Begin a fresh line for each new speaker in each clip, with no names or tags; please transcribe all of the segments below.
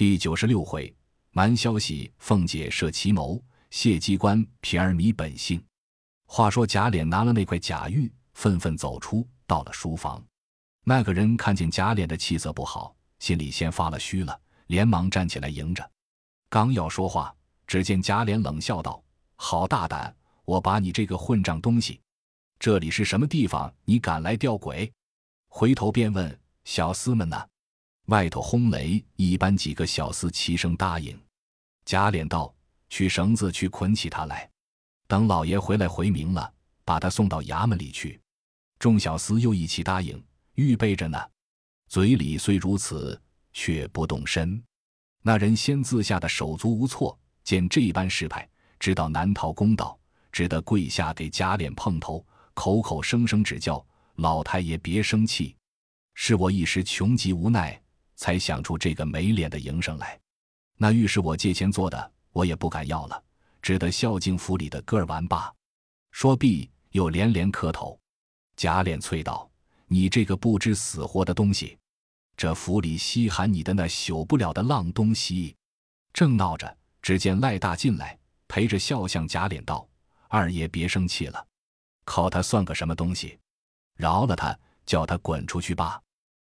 第九十六回，瞒消息，凤姐设奇谋，谢机关，平儿迷本性。话说贾琏拿了那块假玉，愤愤走出，到了书房。那个人看见贾琏的气色不好，心里先发了虚了，连忙站起来迎着。刚要说话，只见贾琏冷笑道：“好大胆！我把你这个混账东西！这里是什么地方？你敢来吊鬼？”回头便问：“小厮们呢？”外头轰雷，一般几个小厮齐声答应。贾琏道：“取绳子去捆起他来，等老爷回来回明了，把他送到衙门里去。”众小厮又一起答应，预备着呢。嘴里虽如此，却不动身。那人先自吓得手足无措，见这般势派，知道难逃公道，只得跪下给贾琏碰头，口口声声指教老太爷别生气，是我一时穷急无奈。才想出这个没脸的营生来，那玉是我借钱做的，我也不敢要了，只得孝敬府里的哥儿玩罢。说毕，又连连磕头。贾琏催道：“你这个不知死活的东西，这府里稀罕你的那朽不了的浪东西！”正闹着，只见赖大进来，陪着笑向贾琏道：“二爷别生气了，靠他算个什么东西？饶了他，叫他滚出去吧。”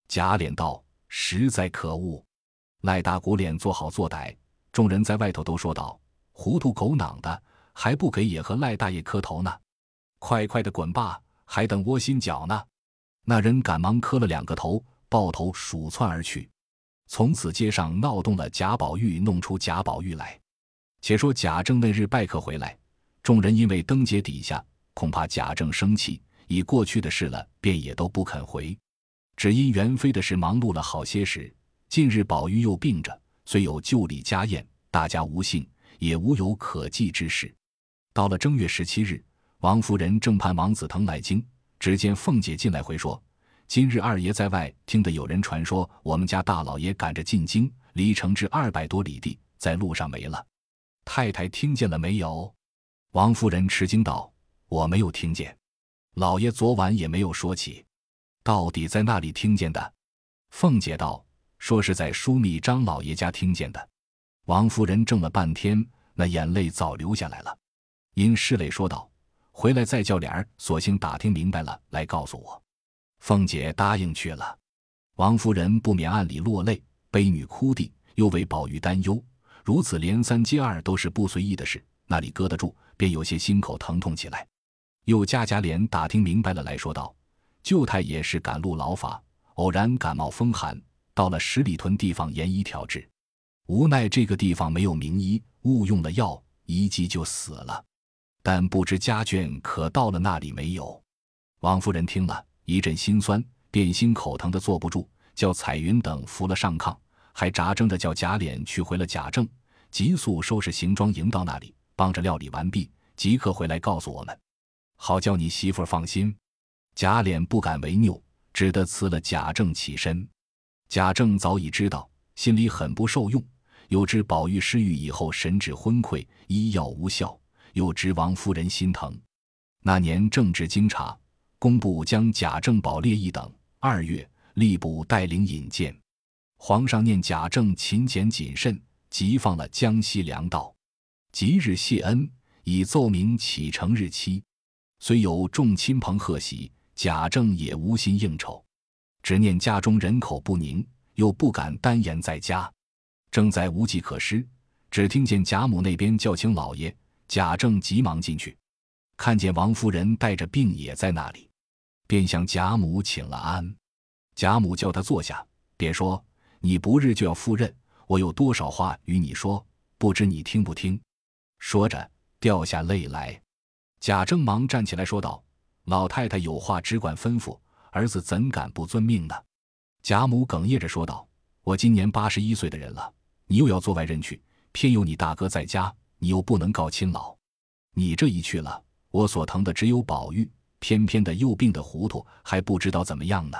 贾琏道。实在可恶！赖大鼓脸做好做歹，众人在外头都说道：“糊涂狗囊的，还不给也和赖大爷磕头呢！快快的滚吧，还等窝心脚呢！”那人赶忙磕了两个头，抱头鼠窜而去。从此街上闹动了贾宝玉，弄出贾宝玉来。且说贾政那日拜客回来，众人因为灯节底下，恐怕贾政生气，已过去的事了，便也都不肯回。只因元妃的事忙碌了好些时，近日宝玉又病着，虽有旧礼家宴，大家无信，也无有可祭之事。到了正月十七日，王夫人正盼王子腾来京，只见凤姐进来回说：“今日二爷在外，听得有人传说，我们家大老爷赶着进京，离城至二百多里地，在路上没了。太太听见了没有？”王夫人吃惊道：“我没有听见，老爷昨晚也没有说起。”到底在那里听见的？凤姐道：“说是在枢密张老爷家听见的。”王夫人怔了半天，那眼泪早流下来了，因拭泪说道：“回来再叫脸儿，索性打听明白了来告诉我。”凤姐答应去了。王夫人不免暗里落泪，悲女哭地，又为宝玉担忧，如此连三接二都是不随意的事，哪里搁得住？便有些心口疼痛起来。又家家脸打听明白了来说道。舅太爷是赶路劳乏，偶然感冒风寒，到了十里屯地方研医调治，无奈这个地方没有名医，误用了药，一剂就死了。但不知家眷可到了那里没有？王夫人听了一阵心酸，便心口疼的坐不住，叫彩云等扶了上炕，还扎争着叫贾琏去回了贾政，急速收拾行装迎到那里，帮着料理完毕，即刻回来告诉我们，好叫你媳妇放心。贾琏不敢违拗，只得辞了贾政起身。贾政早已知道，心里很不受用。又知宝玉失愈以后神志昏聩，医药无效，又知王夫人心疼。那年正值京察，工部将贾政、宝列一等。二月，吏部带领引荐，皇上念贾政勤俭谨慎，即放了江西粮道。即日谢恩，以奏明启程日期。虽有众亲朋贺喜。贾政也无心应酬，只念家中人口不宁，又不敢单言在家，正在无计可施，只听见贾母那边叫请老爷，贾政急忙进去，看见王夫人带着病也在那里，便向贾母请了安。贾母叫他坐下，便说：“你不日就要赴任，我有多少话与你说，不知你听不听？”说着掉下泪来。贾政忙站起来说道。老太太有话只管吩咐，儿子怎敢不遵命呢？贾母哽咽着说道：“我今年八十一岁的人了，你又要做外人去，偏有你大哥在家，你又不能告亲老。你这一去了，我所疼的只有宝玉，偏偏的又病得糊涂，还不知道怎么样呢。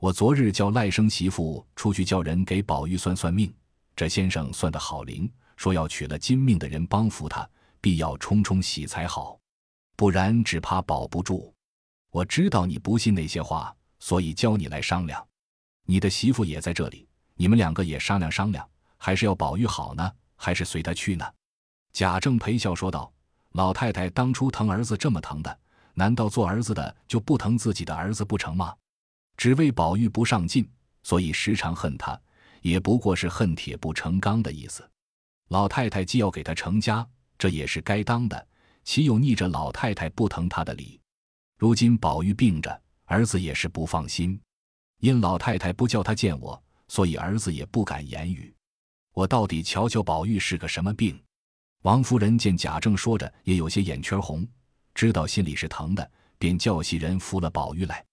我昨日叫赖生媳妇出去叫人给宝玉算算命，这先生算得好灵，说要娶了金命的人帮扶他，必要冲冲喜才好。”不然只怕保不住。我知道你不信那些话，所以教你来商量。你的媳妇也在这里，你们两个也商量商量，还是要宝玉好呢？还是随他去呢？贾政陪笑说道：“老太太当初疼儿子这么疼的，难道做儿子的就不疼自己的儿子不成吗？只为宝玉不上进，所以时常恨他，也不过是恨铁不成钢的意思。老太太既要给他成家，这也是该当的，岂有逆着老太太不疼他的理？如今宝玉病着，儿子也是不放心，因老太太不叫他见我，所以儿子也不敢言语。我到底瞧瞧宝玉是个什么病？”王夫人见贾政说着，也有些眼圈红，知道心里是疼的，便叫袭人扶了宝玉来。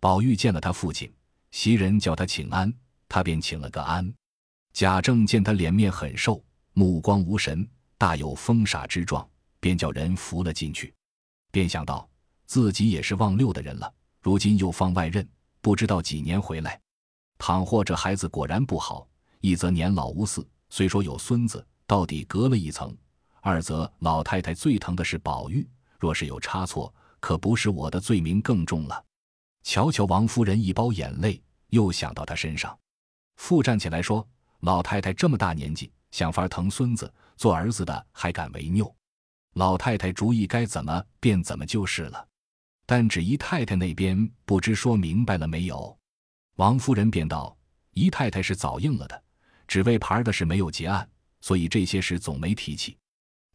宝玉见了他父亲，袭人叫他请安，他便请了个安。贾政见他脸面很瘦，目光无神，大有疯傻之状，便叫人扶了进去。便想到自己也是望六的人了，如今又放外任，不知道几年回来。倘或这孩子果然不好，一则年老无嗣，虽说有孙子，到底隔了一层。二则老太太最疼的是宝玉，若是有差错，可不是我的罪名更重了。瞧瞧王夫人一包眼泪，又想到他身上，复站起来说：“老太太这么大年纪，想法疼孙子，做儿子的还敢违拗？老太太主意该怎么便怎么就是了。但只姨太太那边不知说明白了没有？”王夫人便道：“姨太太是早应了的，只为牌的事没有结案，所以这些事总没提起。”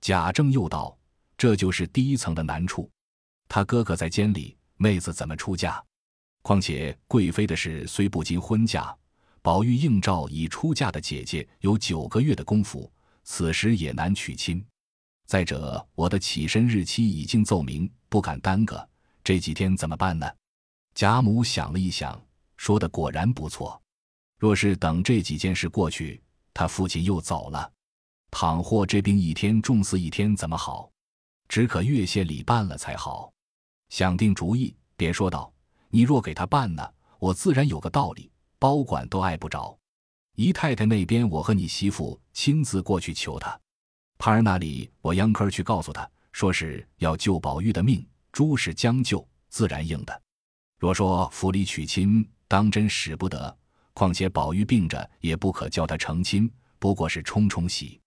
贾政又道：“这就是第一层的难处。他哥哥在监里，妹子怎么出嫁？况且贵妃的事虽不经婚嫁，宝玉应召已出嫁的姐姐有九个月的功夫，此时也难娶亲。再者，我的起身日期已经奏明，不敢耽搁。这几天怎么办呢？”贾母想了一想，说的果然不错。若是等这几件事过去，他父亲又走了。倘或这病一天重似一天，怎么好？只可越谢礼办了才好。想定主意，便说道：“你若给他办呢，我自然有个道理，包管都碍不着。姨太太那边，我和你媳妇亲自过去求他。盼儿那里，我央科去告诉他，说是要救宝玉的命，诸事将就，自然应的。若说府里娶亲，当真使不得。况且宝玉病着，也不可叫他成亲，不过是冲冲喜。”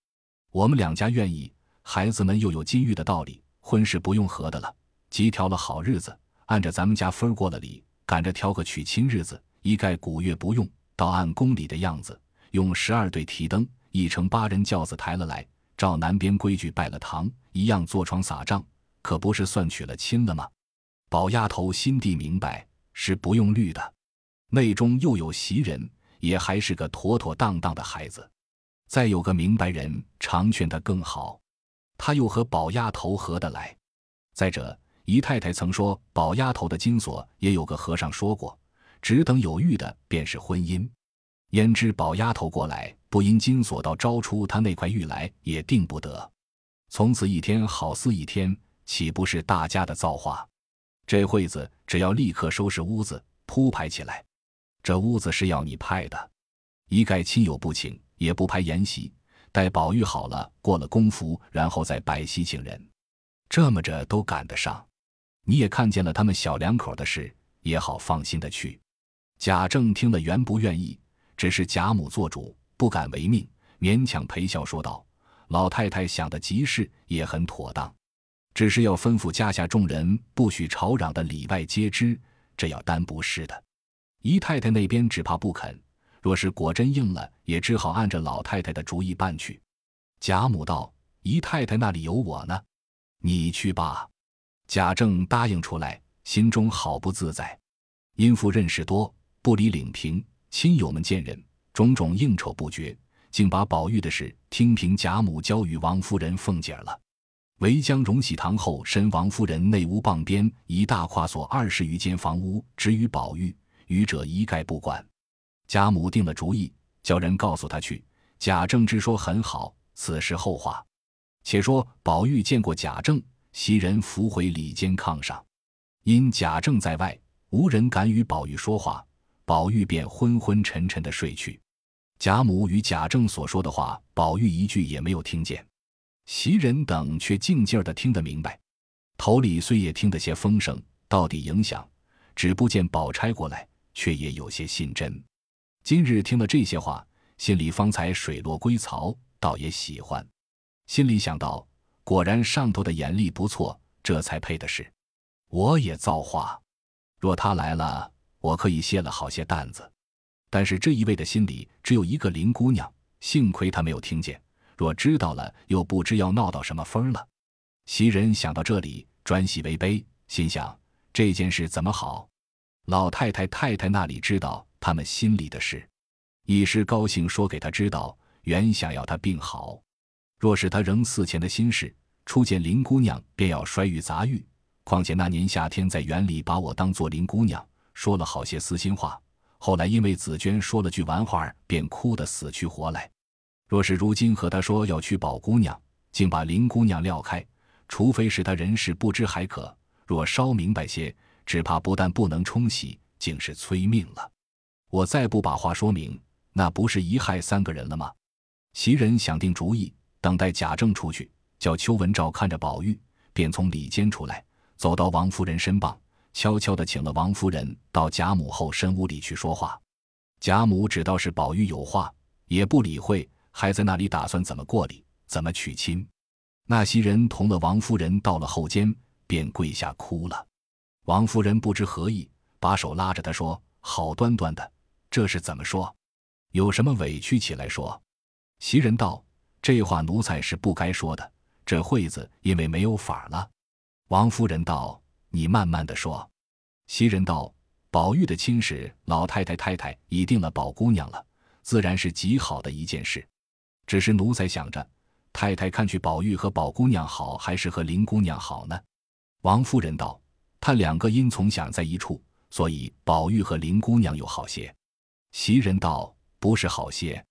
我们两家愿意，孩子们又有金玉的道理，婚事不用合的了。即挑了好日子，按着咱们家分过了礼，赶着挑个娶亲日子，一概古月不用，倒按宫里的样子，用十二对提灯，一乘八人轿子抬了来，照南边规矩拜了堂，一样坐床撒帐，可不是算娶了亲了吗？宝丫头心地明白，是不用虑的，内中又有袭人，也还是个妥妥当当的孩子。再有个明白人，常劝他更好，他又和宝丫头合得来。再者，姨太太曾说，宝丫头的金锁也有个和尚说过，只等有玉的便是婚姻。焉知宝丫头过来，不因金锁到招出他那块玉来，也定不得。从此一天好似一天，岂不是大家的造化？这会子只要立刻收拾屋子，铺排起来。这屋子是要你派的，一概亲友不请。也不排筵席，待宝玉好了，过了公服，然后再摆席请人，这么着都赶得上。你也看见了他们小两口的事，也好放心的去。贾政听了原不愿意，只是贾母做主，不敢违命，勉强陪笑说道：“老太太想的极是，也很妥当，只是要吩咐家下众人不许吵嚷的里外皆知，这要担不是的。姨太太那边只怕不肯。”若是果真应了，也只好按着老太太的主意办去。贾母道：“姨太太那里有我呢，你去吧。”贾政答应出来，心中好不自在。因父认识多，不理领平，亲友们见人，种种应酬不绝，竟把宝玉的事听凭贾母交与王夫人凤姐儿了。唯将荣禧堂后身王夫人内屋傍边一大跨所二十余间房屋指与宝玉，余者一概不管。贾母定了主意，叫人告诉他去。贾政之说很好，此事后话。且说宝玉见过贾政，袭人扶回里间炕上，因贾政在外，无人敢与宝玉说话，宝玉便昏昏沉沉的睡去。贾母与贾政所说的话，宝玉一句也没有听见，袭人等却静静的听得明白，头里虽也听得些风声，到底影响，只不见宝钗过来，却也有些信真。今日听了这些话，心里方才水落归槽，倒也喜欢。心里想到，果然上头的眼力不错，这才配的是。我也造化，若他来了，我可以卸了好些担子。但是这一位的心里只有一个林姑娘，幸亏他没有听见。若知道了，又不知要闹到什么风了。袭人想到这里，转喜为悲，心想这件事怎么好？老太太、太太那里知道他们心里的事，一时高兴说给他知道，原想要他病好。若是他仍似前的心事，初见林姑娘便要摔玉砸玉。况且那年夏天在园里把我当做林姑娘，说了好些私心话。后来因为紫娟说了句玩话，便哭得死去活来。若是如今和他说要娶宝姑娘，竟把林姑娘撂开，除非是他人事不知还可；若稍明白些，只怕不但不能冲喜，竟是催命了。我再不把话说明，那不是一害三个人了吗？袭人想定主意，等待贾政出去，叫邱文照看着宝玉，便从里间出来，走到王夫人身旁，悄悄地请了王夫人到贾母后身屋里去说话。贾母只道是宝玉有话，也不理会。还在那里打算怎么过礼，怎么娶亲？那袭人同了王夫人到了后间，便跪下哭了。王夫人不知何意，把手拉着她说：“好端端的，这是怎么说？有什么委屈起来说？”袭人道：“这话奴才是不该说的。这会子因为没有法了。”王夫人道：“你慢慢的说。”袭人道：“宝玉的亲事，老太太太太已定了宝姑娘了，自然是极好的一件事。”只是奴才想着，太太看去宝玉和宝姑娘好，还是和林姑娘好呢？王夫人道：“他两个因从想在一处，所以宝玉和林姑娘有好些。”袭人道：“不是好些。”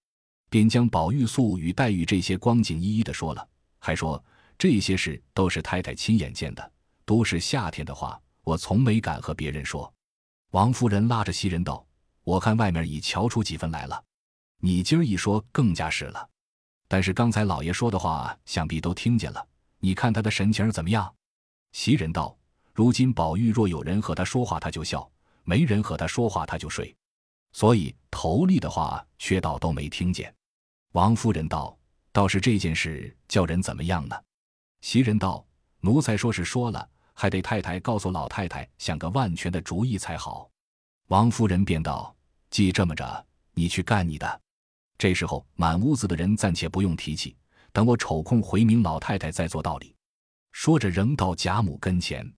便将宝玉素与黛玉这些光景一一的说了，还说这些事都是太太亲眼见的，都是夏天的话，我从没敢和别人说。王夫人拉着袭人道：“我看外面已瞧出几分来了，你今儿一说，更加是了。”但是刚才老爷说的话，想必都听见了。你看他的神情怎么样？袭人道：“如今宝玉若有人和他说话，他就笑；没人和他说话，他就睡。所以头里的话，却倒都没听见。”王夫人道：“倒是这件事叫人怎么样呢？”袭人道：“奴才说是说了，还得太太告诉老太太，想个万全的主意才好。”王夫人便道：“既这么着，你去干你的。”这时候，满屋子的人暂且不用提起，等我抽空回明老太太再做道理。说着，仍到贾母跟前。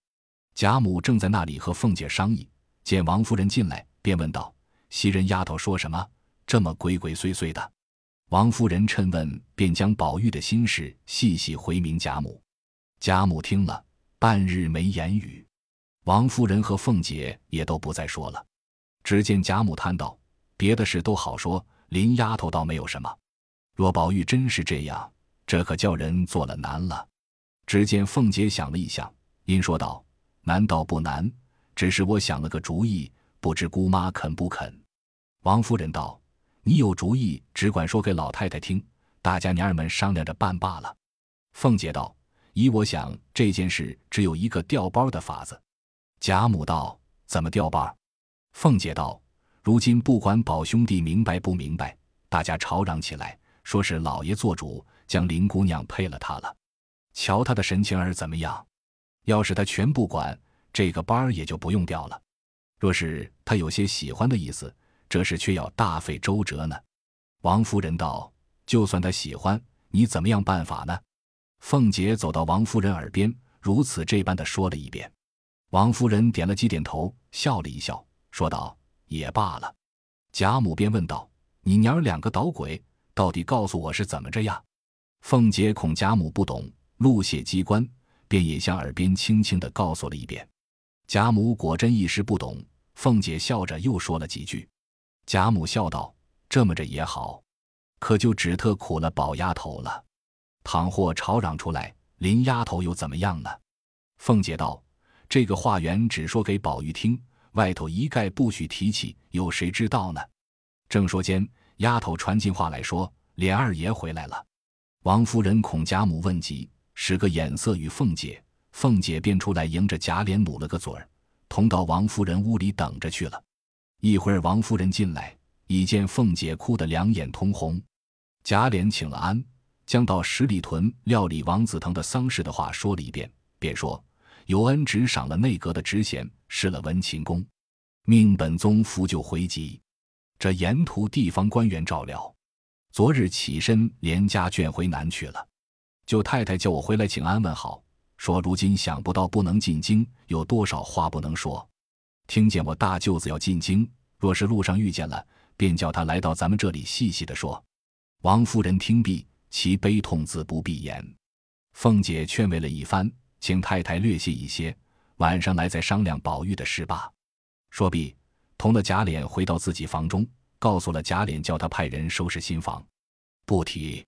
贾母正在那里和凤姐商议，见王夫人进来，便问道：“袭人丫头说什么？这么鬼鬼祟祟的？”王夫人趁问，便将宝玉的心事细细回明贾母。贾母听了，半日没言语。王夫人和凤姐也都不再说了。只见贾母叹道：“别的事都好说。”林丫头倒没有什么，若宝玉真是这样，这可叫人做了难了。只见凤姐想了一想，因说道：“难道不难？只是我想了个主意，不知姑妈肯不肯？”王夫人道：“你有主意，只管说给老太太听，大家娘儿们商量着办罢了。”凤姐道：“依我想，这件事只有一个调包的法子。”贾母道：“怎么调包？”凤姐道。如今不管宝兄弟明白不明白，大家吵嚷起来，说是老爷做主，将林姑娘配了他了。瞧他的神情儿怎么样？要是他全不管，这个班儿也就不用调了；若是他有些喜欢的意思，这事却要大费周折呢。王夫人道：“就算他喜欢，你怎么样办法呢？”凤姐走到王夫人耳边，如此这般的说了一遍。王夫人点了几点头，笑了一笑，说道。也罢了，贾母便问道：“你娘儿两个捣鬼，到底告诉我是怎么着呀？”凤姐恐贾母不懂，露泄机关，便也向耳边轻轻的告诉了一遍。贾母果真一时不懂，凤姐笑着又说了几句。贾母笑道：“这么着也好，可就只特苦了宝丫头了。倘或吵嚷出来，林丫头又怎么样呢？”凤姐道：“这个话原只说给宝玉听。”外头一概不许提起，有谁知道呢？正说间，丫头传进话来说：“琏二爷回来了。”王夫人恐贾母问及，使个眼色与凤姐，凤姐便出来迎着贾琏努了个嘴儿，同到王夫人屋里等着去了。一会儿，王夫人进来，已见凤姐哭得两眼通红。贾琏请了安，将到十里屯料理王子腾的丧事的话说了一遍，便说：“有恩只赏了内阁的职衔，失了文勤公，命本宗扶柩回籍。这沿途地方官员照料。昨日起身连家眷回南去了。舅太太叫我回来请安问好，说如今想不到不能进京，有多少话不能说。听见我大舅子要进京，若是路上遇见了，便叫他来到咱们这里细细的说。”王夫人听毕，其悲痛自不必言。凤姐劝慰了一番，请太太略歇一些，晚上来再商量宝玉的事罢。说毕，同了贾琏回到自己房中，告诉了贾琏，叫他派人收拾新房。不提。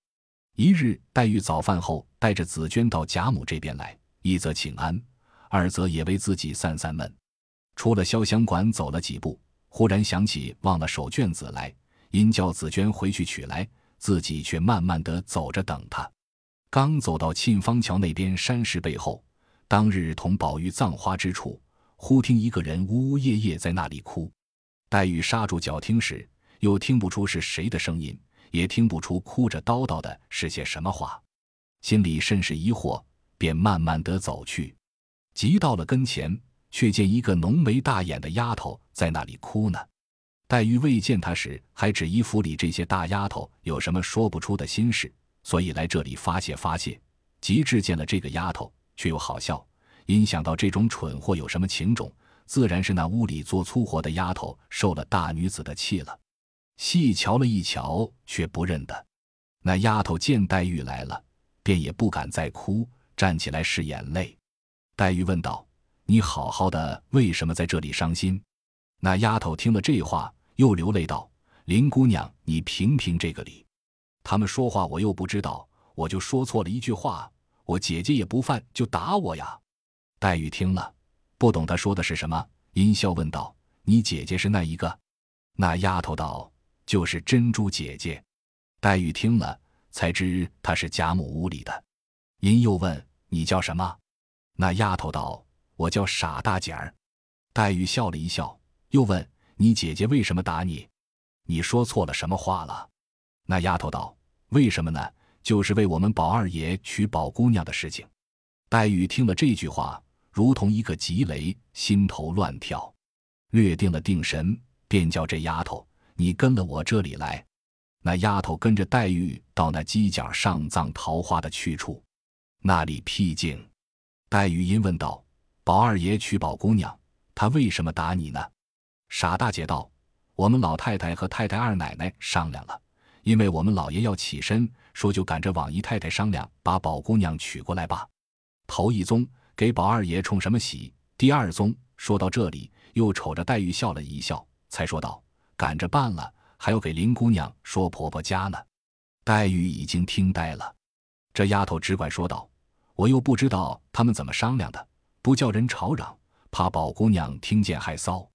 一日，黛玉早饭后带着紫娟到贾母这边来，一则请安，二则也为自己散散闷。出了潇湘馆，走了几步，忽然想起忘了手绢子来，因叫紫娟回去取来。自己却慢慢的走着等他，刚走到沁芳桥那边山石背后，当日同宝玉葬花之处，忽听一个人呜呜咽咽在那里哭。黛玉刹住脚听时，又听不出是谁的声音，也听不出哭着叨叨的是些什么话，心里甚是疑惑，便慢慢的走去，急到了跟前，却见一个浓眉大眼的丫头在那里哭呢。黛玉未见她时，还指衣府里这些大丫头有什么说不出的心事，所以来这里发泄发泄。及至见了这个丫头，却又好笑，因想到这种蠢货有什么情种，自然是那屋里做粗活的丫头受了大女子的气了。细瞧了一瞧，却不认得。那丫头见黛玉来了，便也不敢再哭，站起来拭眼泪。黛玉问道：“你好好的，为什么在这里伤心？”那丫头听了这话。又流泪道：“林姑娘，你评评这个理。他们说话我又不知道，我就说错了一句话，我姐姐也不犯，就打我呀。”黛玉听了，不懂他说的是什么，阴笑问道：“你姐姐是那一个？”那丫头道：“就是珍珠姐姐。”黛玉听了，才知她是贾母屋里的。阴又问：“你叫什么？”那丫头道：“我叫傻大姐儿。”黛玉笑了一笑，又问。你姐姐为什么打你？你说错了什么话了？那丫头道：“为什么呢？就是为我们宝二爷娶宝姑娘的事情。”黛玉听了这句话，如同一个急雷，心头乱跳，略定了定神，便叫这丫头：“你跟了我这里来。”那丫头跟着黛玉到那犄角上葬桃花的去处，那里僻静。黛玉因问道：“宝二爷娶宝姑娘，他为什么打你呢？”傻大姐道：“我们老太太和太太二奶奶商量了，因为我们老爷要起身，说就赶着往姨太太商量，把宝姑娘娶过来吧。头一宗给宝二爷冲什么喜？第二宗说到这里，又瞅着黛玉笑了一笑，才说道：赶着办了，还要给林姑娘说婆婆家呢。黛玉已经听呆了，这丫头只管说道：我又不知道他们怎么商量的，不叫人吵嚷，怕宝姑娘听见害臊。”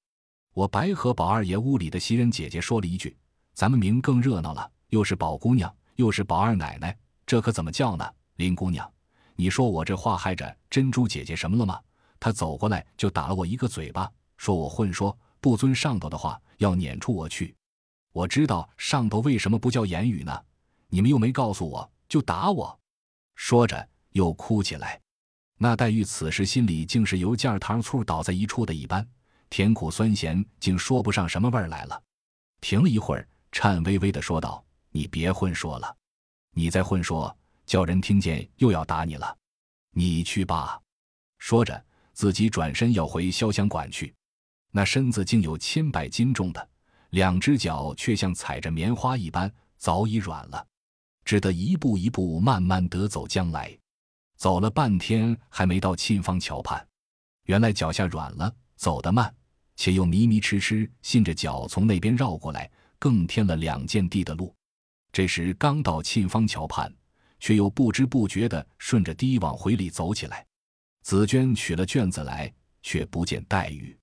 我白和宝二爷屋里的袭人姐姐说了一句：“咱们明更热闹了，又是宝姑娘，又是宝二奶奶，这可怎么叫呢？”林姑娘，你说我这话害着珍珠姐姐什么了吗？她走过来就打了我一个嘴巴，说我混说，不遵上头的话，要撵出我去。我知道上头为什么不叫言语呢？你们又没告诉我，就打我。说着又哭起来。那黛玉此时心里竟是由劲儿糖醋倒在一处的一般。甜苦酸咸，竟说不上什么味儿来了。停了一会儿，颤巍巍的说道：“你别混说了，你再混说，叫人听见又要打你了。你去吧。”说着，自己转身要回潇湘馆去。那身子竟有千百斤重的，两只脚却像踩着棉花一般，早已软了，只得一步一步慢慢地走将来。走了半天，还没到沁芳桥畔，原来脚下软了。走得慢，且又迷迷痴痴，信着脚从那边绕过来，更添了两件地的路。这时刚到沁芳桥畔，却又不知不觉地顺着堤往回里走起来。紫娟取了卷子来，却不见黛玉。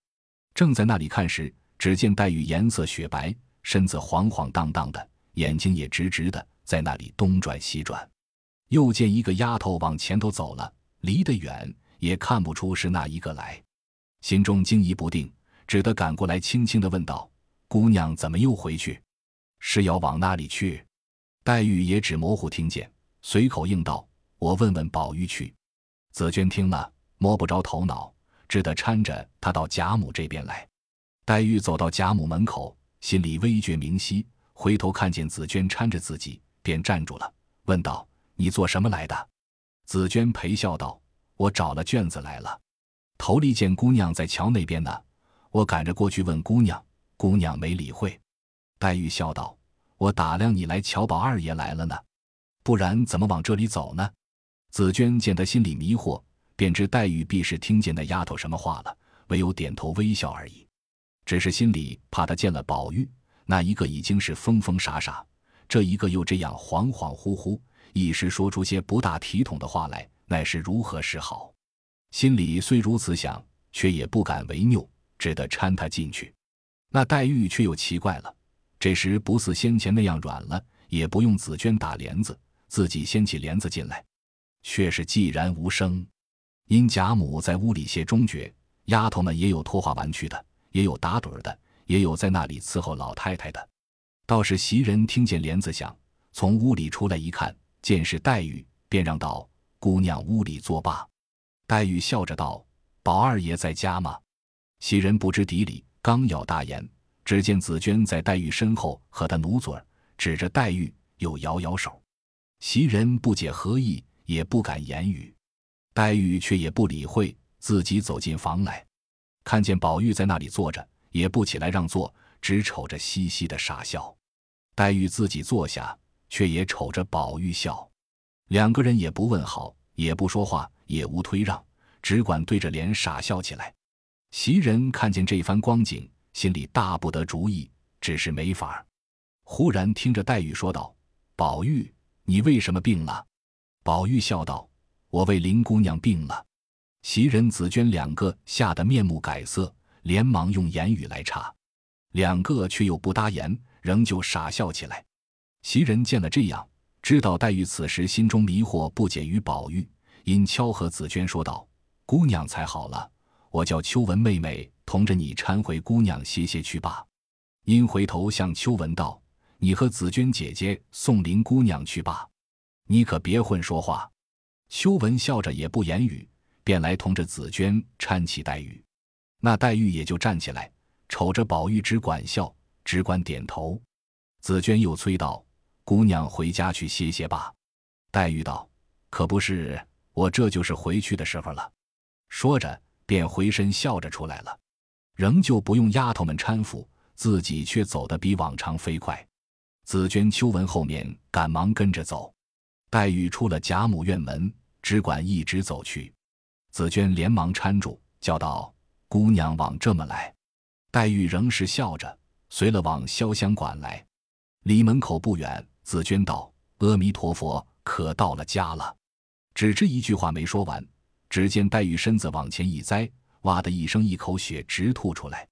正在那里看时，只见黛玉颜色雪白，身子晃晃荡荡的，眼睛也直直的，在那里东转西转。又见一个丫头往前头走了，离得远，也看不出是那一个来。心中惊疑不定，只得赶过来，轻轻的问道：“姑娘怎么又回去？”是要往那里去？黛玉也只模糊听见，随口应道：“我问问宝玉去。”紫娟听了，摸不着头脑，只得搀着他到贾母这边来。黛玉走到贾母门口，心里微觉明晰，回头看见紫娟搀着自己，便站住了，问道：“你做什么来的？”紫娟陪笑道：“我找了卷子来了。头里见姑娘在桥那边呢，我赶着过去问姑娘，姑娘没理会。”黛玉笑道。我打量你来瞧宝二爷来了呢，不然怎么往这里走呢？紫娟见他心里迷惑，便知黛玉必是听见那丫头什么话了，唯有点头微笑而已。只是心里怕他见了宝玉，那一个已经是疯疯傻傻，这一个又这样恍恍惚惚，一时说出些不大体统的话来，乃是如何是好？心里虽如此想，却也不敢违拗，只得搀他进去。那黛玉却又奇怪了。这时不似先前那样软了，也不用紫娟打帘子，自己掀起帘子进来，却是寂然无声。因贾母在屋里歇中觉，丫头们也有拖话玩去的，也有打盹的，也有在那里伺候老太太的。倒是袭人听见帘子响，从屋里出来一看，见是黛玉，便让道：“姑娘屋里作罢。”黛玉笑着道：“宝二爷在家吗？”袭人不知底里，刚要大言。只见紫娟在黛玉身后和她努嘴儿，指着黛玉又摇摇手。袭人不解何意，也不敢言语。黛玉却也不理会，自己走进房来，看见宝玉在那里坐着，也不起来让座，只瞅着嘻嘻的傻笑。黛玉自己坐下，却也瞅着宝玉笑。两个人也不问好，也不说话，也无推让，只管对着脸傻笑起来。袭人看见这番光景。心里大不得主意，只是没法儿。忽然听着黛玉说道：“宝玉，你为什么病了？”宝玉笑道：“我为林姑娘病了。”袭人、紫娟两个吓得面目改色，连忙用言语来查，两个却又不答言，仍旧傻笑起来。袭人见了这样，知道黛玉此时心中迷惑不解于宝玉，因敲和紫娟说道：“姑娘才好了，我叫秋文妹妹。”同着你搀回姑娘歇歇去罢。因回头向秋文道：“你和紫娟姐姐送林姑娘去罢，你可别混说话。”秋文笑着也不言语，便来同着紫娟搀起黛玉。那黛玉也就站起来，瞅着宝玉，只管笑，只管点头。紫娟又催道：“姑娘回家去歇歇吧。”黛玉道：“可不是，我这就是回去的时候了。”说着，便回身笑着出来了。仍旧不用丫头们搀扶，自己却走得比往常飞快。紫鹃、秋纹后面赶忙跟着走。黛玉出了贾母院门，只管一直走去。紫鹃连忙搀住，叫道：“姑娘往这么来。”黛玉仍是笑着，随了往潇湘馆来。离门口不远，紫鹃道：“阿弥陀佛，可到了家了。”只知一句话没说完，只见黛玉身子往前一栽。哇的一声，一口血直吐出来。